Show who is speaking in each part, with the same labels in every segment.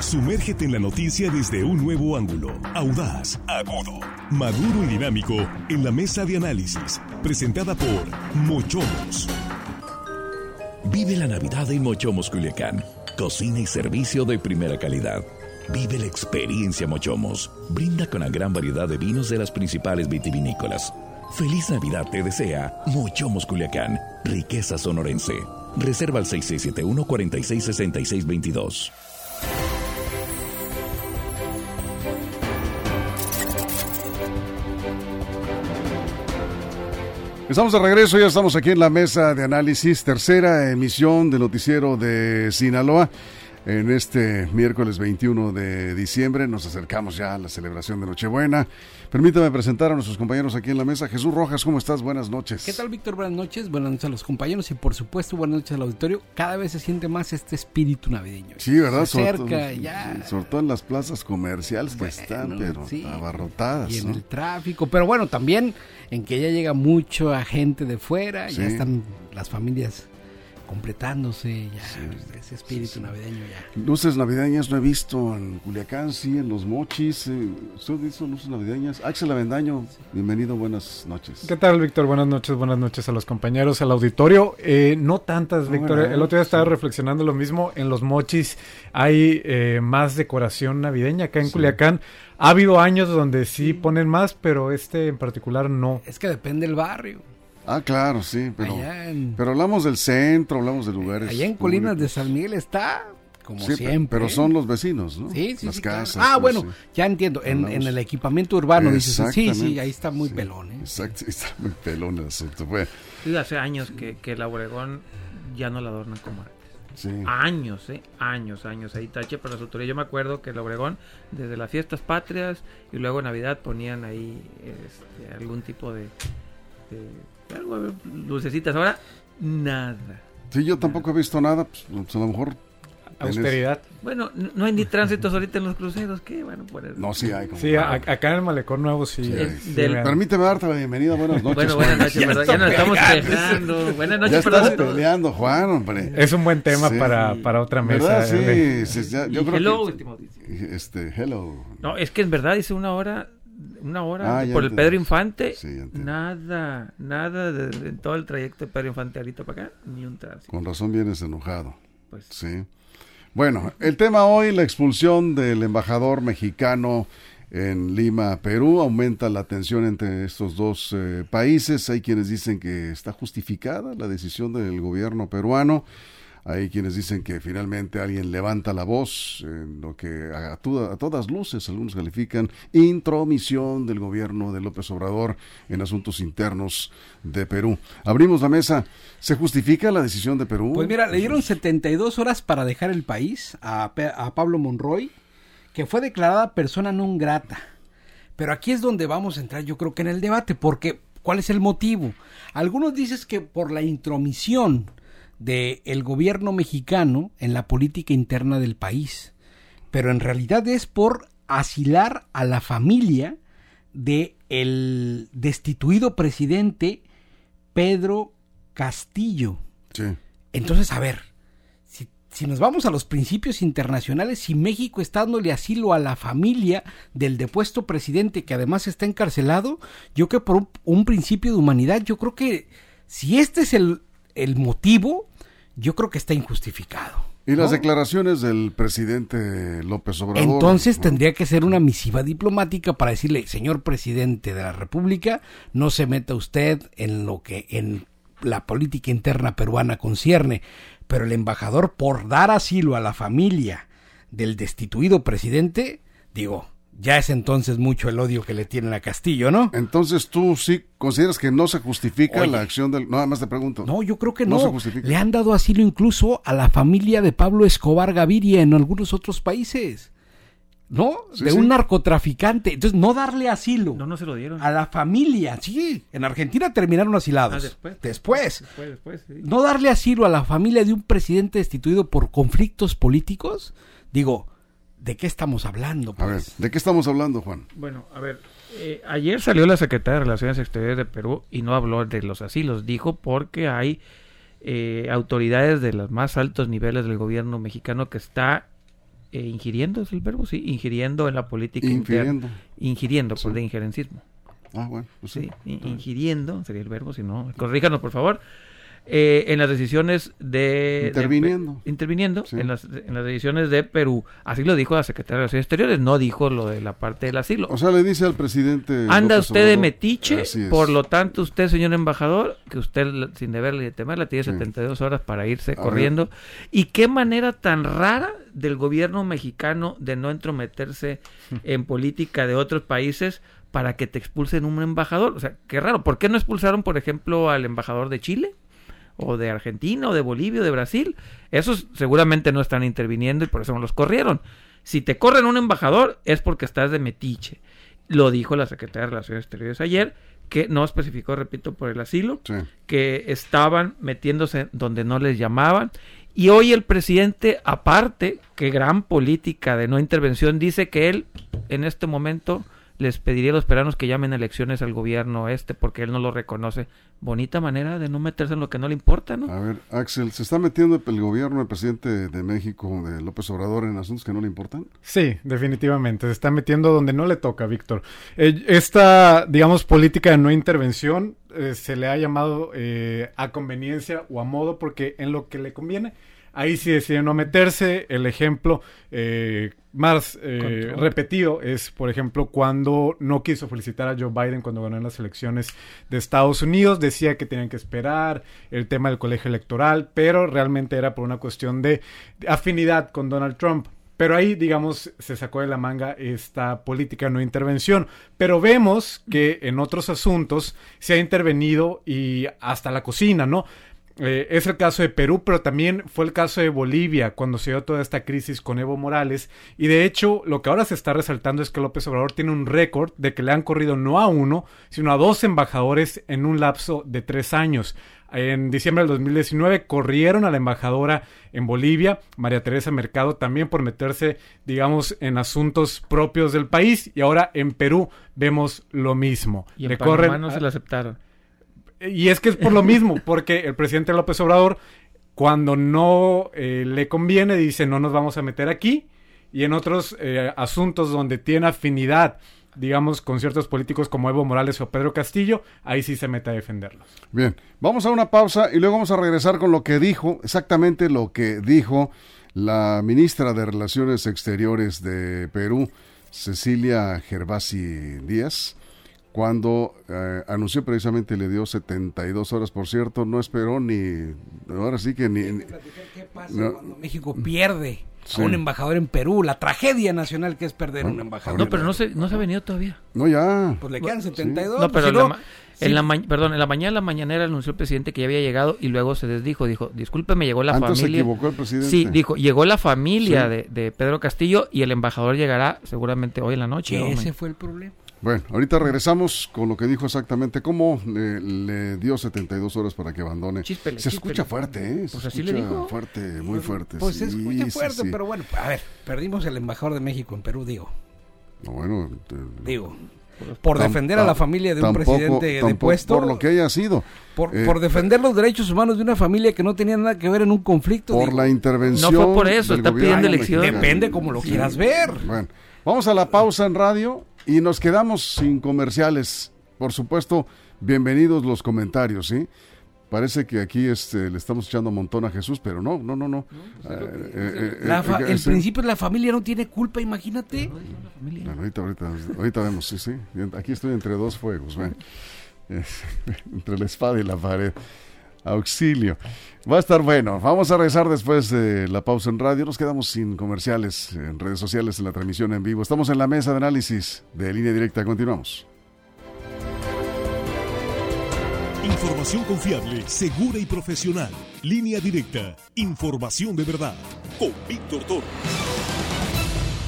Speaker 1: Sumérgete en la noticia desde un nuevo ángulo, audaz, agudo, maduro y dinámico en la mesa de análisis, presentada por Mochomos. Vive la Navidad en Mochomos Culiacán. Cocina y servicio de primera calidad. Vive la experiencia Mochomos. Brinda con la gran variedad de vinos de las principales vitivinícolas. Feliz Navidad te desea Mochomos Culiacán. Riqueza sonorense. Reserva al 6671 466622.
Speaker 2: Estamos de regreso, ya estamos aquí en la mesa de análisis, tercera emisión del noticiero de Sinaloa. En este miércoles 21 de diciembre nos acercamos ya a la celebración de Nochebuena. Permítame presentar a nuestros compañeros aquí en la mesa. Jesús Rojas, ¿cómo estás? Buenas noches.
Speaker 3: ¿Qué tal, Víctor? Buenas noches. Buenas noches a los compañeros y, por supuesto, buenas noches al auditorio. Cada vez se siente más este espíritu navideño.
Speaker 2: Sí, ¿verdad?
Speaker 3: Se acerca ya.
Speaker 2: Sobre todo en las plazas comerciales que están, pero abarrotadas.
Speaker 3: Y en el tráfico. Pero bueno, también en que ya llega mucho a gente de fuera. Ya están las familias completándose ya ese espíritu navideño ya.
Speaker 2: Luces navideñas no he visto en Culiacán, sí, en Los Mochis. Eh, ¿Usted visto luces navideñas? Axel Avendaño, bienvenido, buenas noches.
Speaker 4: ¿Qué tal, Víctor? Buenas noches, buenas noches a los compañeros, al auditorio. Eh, no tantas, Víctor. el otro día estaba reflexionando lo mismo. En Los Mochis hay eh, más decoración navideña acá en Culiacán. Ha habido años donde sí ponen más, pero este en particular no.
Speaker 3: Es que depende del barrio.
Speaker 2: Ah, claro, sí, pero, pero hablamos del centro, hablamos de lugares.
Speaker 3: Allá en Colinas de San Miguel está como siempre.
Speaker 2: Pero son los vecinos, ¿no?
Speaker 3: Sí, sí,
Speaker 2: Las
Speaker 3: sí,
Speaker 2: casas.
Speaker 3: Ah, bueno, ya entiendo. En, en, el equipamiento urbano dices, sí, sí, ahí está muy pelón. ¿eh?
Speaker 2: Exacto, está muy pelón el asunto.
Speaker 5: Sí, hace años que, que la Obregón ya no la adornan como antes. Sí. Años, ¿eh? Años, años. Ahí tache para las autoridades. Yo me acuerdo que el Obregón, desde las fiestas patrias y luego Navidad, ponían ahí este, algún tipo de, de algo, lucecitas. Ahora, nada.
Speaker 2: Sí, yo tampoco he visto nada. Pues, pues a lo mejor.
Speaker 4: Austeridad.
Speaker 5: Bueno, no hay ni tránsitos ahorita en los cruceros. ¿Qué? Bueno, pues.
Speaker 2: No, sí hay.
Speaker 4: Como sí, acá en el Malecón Nuevo sí.
Speaker 2: sí, del... Permíteme darte la bienvenida. Buenas noches.
Speaker 5: Bueno, buenas noches, ya, ya nos estamos quejando. Buenas noches,
Speaker 2: ya estás peleando, Juan, hombre.
Speaker 4: Es un buen tema para, para otra mesa.
Speaker 2: ¿verdad? Sí, sí, ya, yo creo
Speaker 5: hello,
Speaker 2: que, Este, hello.
Speaker 5: No, es que en verdad dice una hora una hora ah, por el Pedro Infante, nada, nada de, de, todo el trayecto de Pedro Infante ahorita para acá, ni un tránsito.
Speaker 2: Con razón vienes enojado. Pues sí. Bueno, el tema hoy, la expulsión del embajador mexicano en Lima, Perú, aumenta la tensión entre estos dos eh, países. Hay quienes dicen que está justificada la decisión del gobierno peruano. Hay quienes dicen que finalmente alguien levanta la voz, en lo que a, todas luces algunos califican intromisión del gobierno de López Obrador en asuntos internos de Perú. Abrimos la mesa. ¿Se justifica la decisión de Perú?
Speaker 3: Pues mira, le dieron 72 horas para dejar el país a, a Pablo Monroy, que fue declarada persona non grata. Pero aquí es donde vamos a entrar, yo creo que en el debate, porque ¿cuál es el motivo? Algunos dicen que por la intromisión del el gobierno mexicano en la política interna del país, pero en realidad es por asilar a la familia de el destituido presidente Pedro Castillo. Entonces, a ver, si, si, nos vamos a los principios internacionales, si México está dándole asilo a la familia del depuesto presidente que además está encarcelado, yo creo que por un, un principio de humanidad, yo creo que si este es el, el motivo, yo creo que está injustificado.
Speaker 2: ¿Y las declaraciones del presidente López Obrador?
Speaker 3: Entonces tendría que ser una misiva diplomática para decirle, señor presidente de la República, no se meta usted en lo que en la política interna peruana concierne, pero el embajador por dar asilo a la familia del destituido presidente, digo, ya es entonces mucho el odio que le tienen a Castillo, ¿no?
Speaker 2: Entonces tú sí consideras que no se justifica la acción del... Nada más te pregunto.
Speaker 3: No, yo creo que no. se justifica. Le han dado asilo incluso a la familia de Pablo Escobar Gaviria en algunos otros países. ¿No? de un narcotraficante. Entonces, no darle asilo.
Speaker 5: No, no se lo dieron.
Speaker 3: A la familia. Sí, en Argentina terminaron asilados.
Speaker 5: Ah, después.
Speaker 3: Después.
Speaker 5: Después, después sí.
Speaker 3: No darle asilo a la familia de un presidente destituido por conflictos políticos. Digo, ¿De qué estamos hablando?
Speaker 2: Pues? A ver, ¿de qué estamos hablando, Juan?
Speaker 5: Bueno, a ver, eh, ayer salió la secretaria de Relaciones Exteriores de Perú y no habló de los asilos, dijo porque hay eh, autoridades de los más altos niveles del gobierno mexicano que está eh, ingiriendo, es el verbo, sí, ingiriendo en la política
Speaker 2: ingiriendo.
Speaker 5: interna. Ingiriendo, por de injerencismo.
Speaker 2: Ah, bueno, pues sí.
Speaker 5: ingiriendo sería el verbo, si no, corríjanos por favor. Eh, en las decisiones de...
Speaker 2: Interviniendo.
Speaker 5: interviniendo en, las, en las decisiones de Perú. Así lo dijo la secretaria de Relaciones Exteriores, no dijo lo de la parte del asilo.
Speaker 2: O sea, le dice al presidente...
Speaker 5: Anda usted de metiche, por lo tanto usted, señor embajador, que usted sin deberle de temerla, tiene 72 horas para irse corriendo. Y qué manera tan rara del gobierno mexicano de no entrometerse en política de otros países para que te expulsen un embajador. O sea, qué raro. ¿Por qué no expulsaron, por ejemplo, al embajador de Chile? O de Argentina o de Bolivia o de Brasil. Esos seguramente no están interviniendo y por eso no los corrieron. Si te corren un embajador es porque estás de metiche. Lo dijo la secretaria de Relaciones Exteriores ayer, que no especificó, repito, por el asilo, que estaban metiéndose donde no les llamaban. Y hoy el presidente, aparte, que gran política de no intervención, dice que él en este momento les pediría a los peruanos que llamen elecciones al gobierno este porque él no lo reconoce. Bonita manera de no meterse en lo que no le importa, ¿no?
Speaker 2: A ver, Axel, ¿se está metiendo el gobierno del presidente de México, de López Obrador, en asuntos que no le importan?
Speaker 4: Sí, definitivamente. Se está metiendo donde no le toca, Víctor. Eh, esta, digamos, política de no intervención eh, se le ha llamado eh, a conveniencia o a modo porque en lo que le conviene Ahí sí decide no meterse. El ejemplo eh, más eh, repetido es, por ejemplo, cuando no quiso felicitar a Joe Biden cuando ganó en las elecciones de Estados Unidos. Decía que tenían que esperar el tema del colegio electoral, pero realmente era por una cuestión de afinidad con Donald Trump. Pero ahí, digamos, se sacó de la manga esta política no intervención. Pero vemos que en otros asuntos se ha intervenido y hasta la cocina, ¿no? Eh, es el caso de Perú, pero también fue el caso de Bolivia cuando se dio toda esta crisis con Evo Morales. Y de hecho, lo que ahora se está resaltando es que López Obrador tiene un récord de que le han corrido no a uno, sino a dos embajadores en un lapso de tres años. En diciembre del 2019 corrieron a la embajadora en Bolivia, María Teresa Mercado, también por meterse, digamos, en asuntos propios del país. Y ahora en Perú vemos lo mismo.
Speaker 5: Y en Le corren no se le aceptaron.
Speaker 4: Y es que es por lo mismo, porque el presidente López Obrador, cuando no eh, le conviene, dice no nos vamos a meter aquí. Y en otros eh, asuntos donde tiene afinidad, digamos, con ciertos políticos como Evo Morales o Pedro Castillo, ahí sí se mete a defenderlos.
Speaker 2: Bien, vamos a una pausa y luego vamos a regresar con lo que dijo, exactamente lo que dijo la ministra de Relaciones Exteriores de Perú, Cecilia Gervasi Díaz cuando eh, anunció precisamente le dio 72 horas, por cierto, no esperó ni, ahora sí que ni...
Speaker 3: ¿Qué pasa cuando México pierde a un embajador en Perú? La tragedia nacional que es perder a un embajador.
Speaker 5: No, pero no se, no se ha venido todavía.
Speaker 2: No, ya.
Speaker 3: Pues le quedan 72.
Speaker 5: No, pero en la perdón, en la mañana la mañanera anunció el presidente que ya había llegado y luego se desdijo. Dijo, discúlpeme, llegó la familia. se
Speaker 2: equivocó el presidente.
Speaker 5: Sí, dijo, llegó la familia de, de, Pedro Castillo y el embajador llegará seguramente hoy en la noche.
Speaker 3: Ese fue el problema.
Speaker 2: Bueno, ahorita regresamos con lo que dijo exactamente, cómo le, dio 72 horas para que abandone. se escucha fuerte, ¿eh? Se pues así le dijo. Fuerte, muy fuerte.
Speaker 3: Pues se escucha fuerte, pero bueno, a ver, perdimos el embajador de México en Perú, digo.
Speaker 2: No, bueno,
Speaker 3: digo. Por defender a la familia de un presidente de puesto.
Speaker 2: Por lo que haya sido.
Speaker 3: Por, eh, por, defender los derechos humanos de una familia que no tenía nada que ver en un conflicto.
Speaker 2: Por la intervención. No
Speaker 5: fue por eso, está pidiendo elección.
Speaker 3: Depende como lo quieras ver.
Speaker 2: Bueno, vamos a la pausa en radio y nos quedamos sin comerciales. Por supuesto, bienvenidos los comentarios, ¿sí? Parece que aquí este, le estamos echando un montón a Jesús, pero no, no, no, no.
Speaker 3: El principio de la familia no tiene culpa, imagínate.
Speaker 2: ahorita, ahorita, ahorita vemos, sí, sí. Aquí estoy entre dos fuegos, ven. entre la espada y la pared. Auxilio. Va a estar bueno. Vamos a regresar después de la pausa en radio. Nos quedamos sin comerciales en redes sociales en la transmisión en vivo. Estamos en la mesa de análisis de línea directa. Continuamos.
Speaker 1: Información confiable, segura y profesional. Línea directa. Información de verdad. Con Víctor Toro.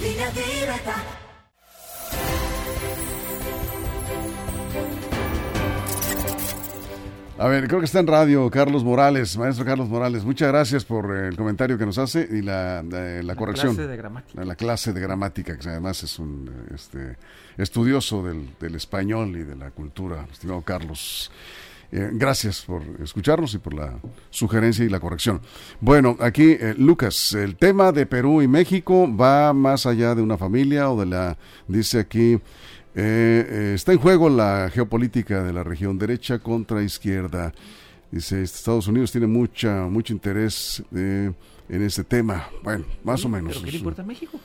Speaker 1: Línea directa.
Speaker 2: A ver, creo que está en radio Carlos Morales, maestro Carlos Morales. Muchas gracias por el comentario que nos hace y la, la, corrección.
Speaker 5: Clase de gramática.
Speaker 2: La, clase de gramática, que además es un este, estudioso del, del, español y de la cultura, estimado Carlos. Eh, gracias por escucharnos y por la sugerencia y la corrección. Bueno, aquí, eh, Lucas, el tema de Perú y México va más allá de una familia o de la, dice aquí, eh, está en juego la geopolítica de la región derecha contra izquierda. Dice, Estados Unidos tiene mucha, mucho interés en este tema. Bueno, más o menos.
Speaker 5: ¿Pero qué le importa a México?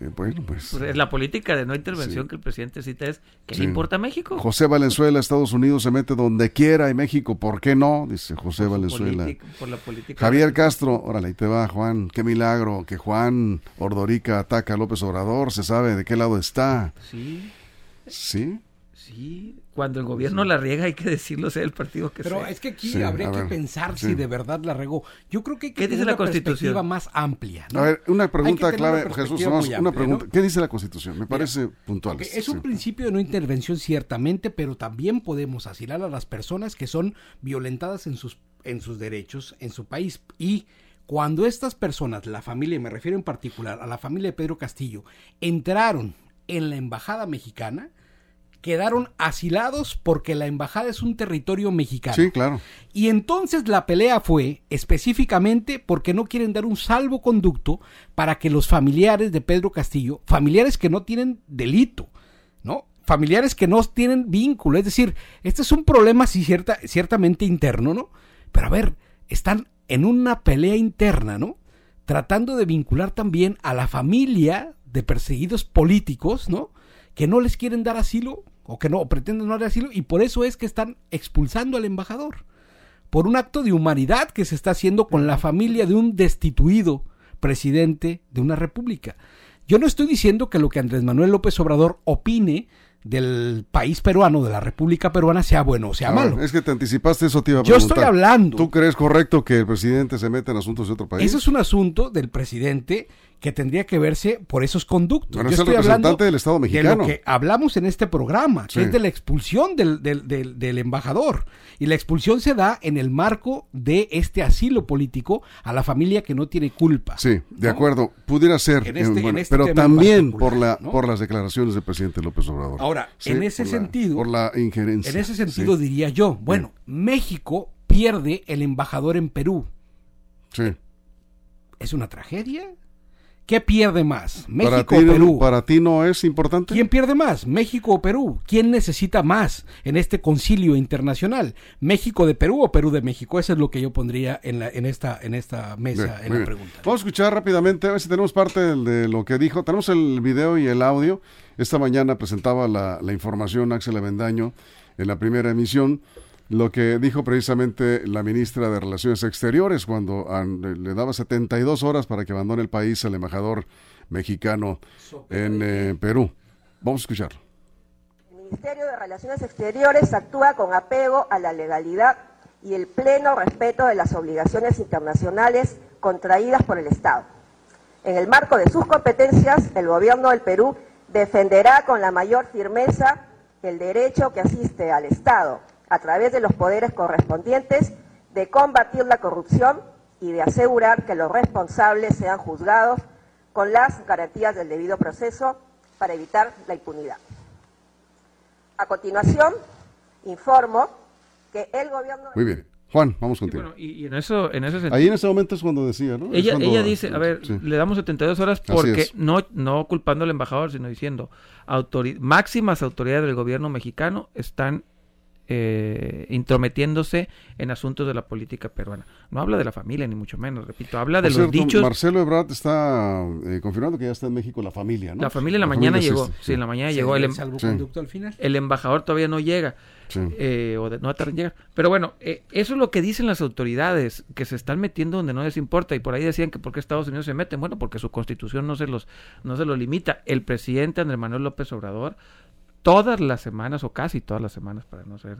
Speaker 2: Eh, bueno, pues, pues.
Speaker 5: La política de no intervención que el presidente cita es: ¿qué le importa a México?
Speaker 2: José Valenzuela, Estados Unidos se mete donde quiera y México, ¿por qué no? Dice José Valenzuela.
Speaker 5: por la política
Speaker 2: Javier Castro, órale, ahí te va, Juan. Qué milagro que Juan Ordorica ataca a López Obrador, se sabe de qué lado está.
Speaker 5: Sí.
Speaker 2: ¿Sí?
Speaker 5: Sí, cuando el gobierno la riega hay que decirlo, sea el partido que
Speaker 3: Pero
Speaker 5: sea.
Speaker 3: es que aquí habría que pensar si de verdad la regó. Yo creo que hay que
Speaker 5: ¿Qué dice la una perspectiva
Speaker 3: más amplia.
Speaker 2: A ver, una pregunta clave, Jesús, una pregunta. ¿Qué dice la Constitución? Me parece puntual.
Speaker 3: Es un principio de no intervención ciertamente, pero también podemos asilar a las personas que son violentadas en sus, en sus derechos en su país y cuando estas personas, la familia, me refiero en particular a la familia de Pedro Castillo, entraron en la embajada mexicana, quedaron asilados porque la embajada es un territorio mexicano.
Speaker 2: Sí, claro.
Speaker 3: Y entonces la pelea fue específicamente porque no quieren dar un salvoconducto para que los familiares de Pedro Castillo, familiares que no tienen delito, ¿no? Familiares que no tienen vínculo, es decir, este es un problema sí, cierta, ciertamente interno, ¿no? Pero a ver, están en una pelea interna, ¿no? Tratando de vincular también a la familia de perseguidos políticos, ¿no? Que no les quieren dar asilo o que no pretenden dar asilo y por eso es que están expulsando al embajador por un acto de humanidad que se está haciendo con la familia de un destituido presidente de una república. Yo no estoy diciendo que lo que Andrés Manuel López Obrador opine del país peruano, de la República Peruana, sea bueno o sea malo.
Speaker 2: Es que te anticipaste eso, te iba a
Speaker 3: Yo estoy hablando.
Speaker 2: ¿Tú crees correcto que el presidente se meta en asuntos de otro país?
Speaker 3: Eso es un asunto del presidente que tendría que verse por esos conductos.
Speaker 2: Yo es el representante del Estado mexicano.
Speaker 3: De lo que hablamos en este programa, que es de la expulsión del, del, del, embajador. Y la expulsión se da en el marco de este asilo político a la familia que no tiene culpa.
Speaker 2: Sí, de acuerdo. Pudiera ser, en este, este pero también por, la, por las declaraciones del presidente López Obrador.
Speaker 3: Ahora, en ese sentido...
Speaker 2: por la injerencia.
Speaker 3: En ese sentido diría yo, bueno, México pierde el embajador en Perú.
Speaker 2: Sí.
Speaker 3: ¿Es una tragedia? ¿Qué pierde más? ¿México o Perú?
Speaker 2: ¿Para ti no es importante?
Speaker 3: ¿Quién pierde más? ¿México o Perú? ¿Quién necesita más en este concilio internacional? ¿México de Perú o Perú de México? Eso es lo que yo pondría en, la, en, esta, en esta mesa, en la pregunta.
Speaker 2: Vamos a escuchar rápidamente, a ver si tenemos parte de, lo que dijo. Tenemos el video y el audio. Esta mañana presentaba la, la información Axel Avendaño en la primera emisión lo que dijo precisamente la ministra de Relaciones Exteriores cuando le daba 72 horas para que abandone el país al embajador mexicano en eh, Perú. Vamos a escucharlo.
Speaker 6: El Ministerio de Relaciones Exteriores actúa con apego a la legalidad y el pleno respeto de las obligaciones internacionales contraídas por el Estado. En el marco de sus competencias, el gobierno del Perú defenderá con la mayor firmeza el derecho que asiste al Estado a través de los poderes correspondientes, de combatir la corrupción y de asegurar que los responsables sean juzgados con las garantías del debido proceso para evitar la impunidad. A continuación, informo que el gobierno...
Speaker 2: Muy bien. Juan, vamos contigo.
Speaker 5: y, en eso, en ese sentido,
Speaker 2: Ahí en ese momento es cuando decía, ¿no?
Speaker 5: Ella, ella dice, a ver, le damos 72 horas porque no, no culpando al embajador, sino diciendo, máximas autoridades del gobierno mexicano están eh, intrometiéndose en asuntos de la política peruana. No habla de la familia, ni mucho menos, repito, habla de los dichos.
Speaker 2: Marcelo Ebrard está eh, confirmando que ya está en México la familia, ¿no?
Speaker 5: La familia en la, mañana llegó, sí, en la mañana llegó. El, em-
Speaker 3: al final.
Speaker 5: el embajador todavía no llega. Eh, o no tarda en llegar. Pero bueno, eso es lo que dicen las autoridades, que se están metiendo donde no les importa. Y por ahí decían que por qué Estados Unidos se meten. Bueno, porque su constitución no se los, no se lo limita. El presidente Andrés Manuel López Obrador todas las semanas, o casi todas las semanas, para no ser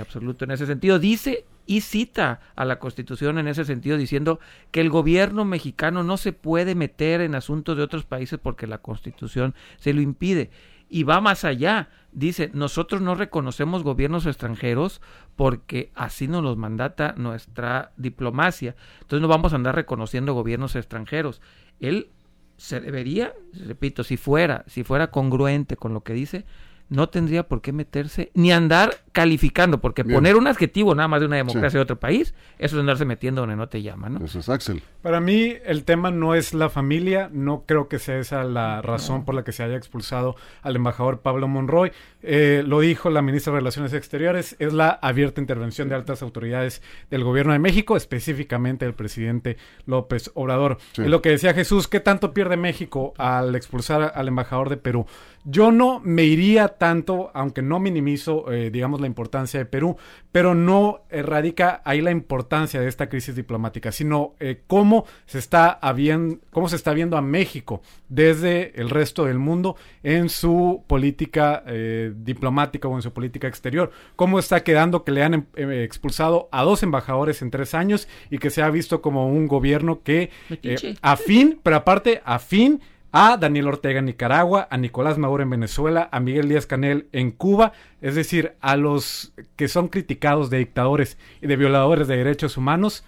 Speaker 5: absoluto en ese sentido, dice y cita a la Constitución en ese sentido, diciendo que el gobierno mexicano no se puede meter en asuntos de otros países porque la Constitución se lo impide. Y va más allá, dice, nosotros no reconocemos gobiernos extranjeros porque así nos los mandata nuestra diplomacia. Entonces no vamos a andar reconociendo gobiernos extranjeros. Él se debería, repito, si fuera, si fuera congruente con lo que dice, no tendría por qué meterse ni andar descalificando, porque poner un adjetivo nada más de una democracia de otro país, eso es andarse metiendo donde no te llaman, ¿no?
Speaker 2: Eso es Axel.
Speaker 4: Para mí el tema no es la familia, no creo que sea esa la razón por la que se haya expulsado al embajador Pablo Monroy. Eh, lo dijo la ministra de Relaciones Exteriores, es la abierta intervención de altas autoridades del gobierno de México, específicamente el presidente López Obrador. Y lo que decía Jesús, ¿qué tanto pierde México al expulsar al embajador de Perú? Yo no me iría tanto, aunque no minimizo, eh, digamos, la importancia de Perú, pero no radica ahí la importancia de esta crisis diplomática, sino eh, cómo, se está cómo se está viendo a México desde el resto del mundo en su política eh, diplomática o en su política exterior. Cómo está quedando que le han expulsado a dos embajadores en tres años y que se ha visto como un gobierno que afín, pero aparte afín a Daniel Ortega en Nicaragua, a Nicolás Maduro en Venezuela, a Miguel Díaz Canel en Cuba, es decir, a los que son criticados de dictadores y de violadores de derechos humanos,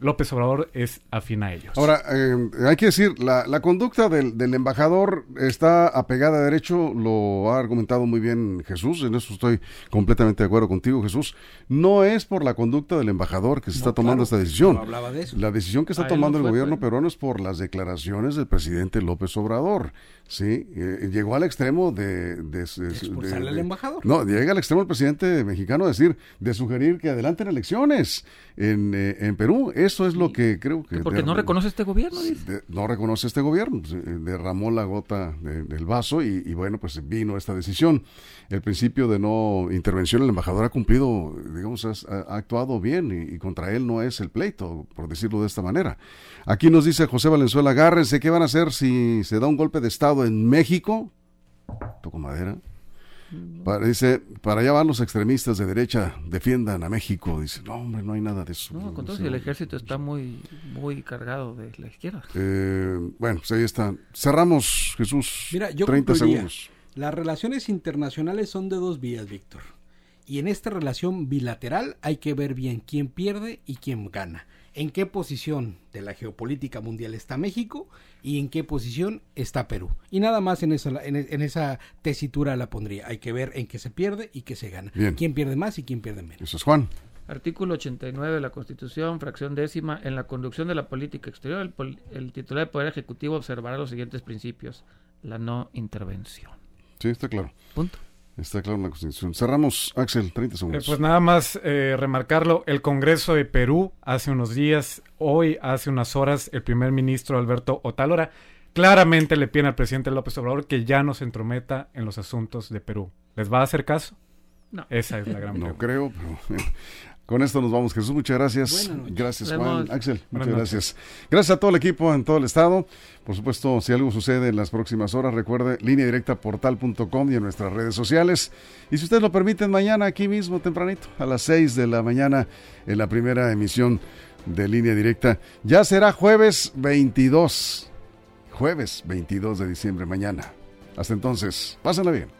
Speaker 4: López Obrador es afín a ellos.
Speaker 2: Ahora, eh, hay que decir, la, la conducta del, del, embajador está apegada a derecho, lo ha argumentado muy bien Jesús, en eso estoy completamente de acuerdo contigo, Jesús. No es por la conducta del embajador que se está tomando esta decisión.
Speaker 3: hablaba de eso.
Speaker 2: La decisión que está tomando el gobierno peruano es por las declaraciones del presidente López Obrador. Sí, eh, llegó al extremo de... de,
Speaker 3: al embajador?
Speaker 2: No, llega al extremo el presidente mexicano a decir, de sugerir que adelanten elecciones en, eh, en Perú. Eso es lo que creo que...
Speaker 5: Porque no reconoce este gobierno,
Speaker 2: no reconoce este gobierno. Eh, derramó la gota del vaso y, y, bueno, pues vino esta decisión. El principio de no intervención, el embajador ha cumplido, digamos, ha, actuado bien y, contra él no es el pleito, por decirlo de esta manera. Aquí nos dice José Valenzuela, agárrense, ¿qué van a hacer si se da un golpe de Estado en México? Toco madera. Dice, para allá van los extremistas de derecha, defiendan a México. Dice, no, hombre, no hay nada de eso.
Speaker 5: No, con todo el ejército está muy, muy cargado de la izquierda.
Speaker 2: Eh, bueno, pues ahí está. Cerramos, Jesús.
Speaker 3: Mira, yo 30 segundos. Las relaciones internacionales son de dos vías, Víctor. Y en esta relación bilateral hay que ver bien quién pierde y quién gana en qué posición de la geopolítica mundial está México y en qué posición está Perú. Y nada más en esa, en, esa tesitura la pondría. Hay que ver en qué se pierde y qué se gana. ¿Quién pierde más y quién pierde menos?
Speaker 2: Eso es Juan.
Speaker 5: Artículo 89 de la Constitución, fracción décima. En la conducción de la política exterior, el, el titular del Poder Ejecutivo observará los siguientes principios. La no intervención.
Speaker 2: Sí, está claro.
Speaker 5: Punto.
Speaker 2: Está claro en la Constitución. Cerramos, Axel, 30 segundos.
Speaker 4: Eh, pues nada más eh, remarcarlo, el Congreso de Perú hace unos días, hoy hace unas horas, el primer ministro Alberto Otálora claramente le pide al presidente López Obrador que ya no se entrometa en los asuntos de Perú. ¿Les va a hacer caso?
Speaker 5: No.
Speaker 4: Esa es la gran
Speaker 2: pregunta. No creo, pero con esto nos vamos, Jesús. Muchas gracias. Gracias, Juan. Axel, muchas gracias. Gracias a todo el equipo en todo el estado. Por supuesto, si algo sucede en las próximas horas, recuerde línea directa portal.com y en nuestras redes sociales. Y si ustedes lo permiten, mañana aquí mismo, tempranito, a las 6 de la mañana, en la primera emisión de línea directa. Ya será jueves 22. Jueves 22 de diciembre, mañana. Hasta entonces, pásenla bien.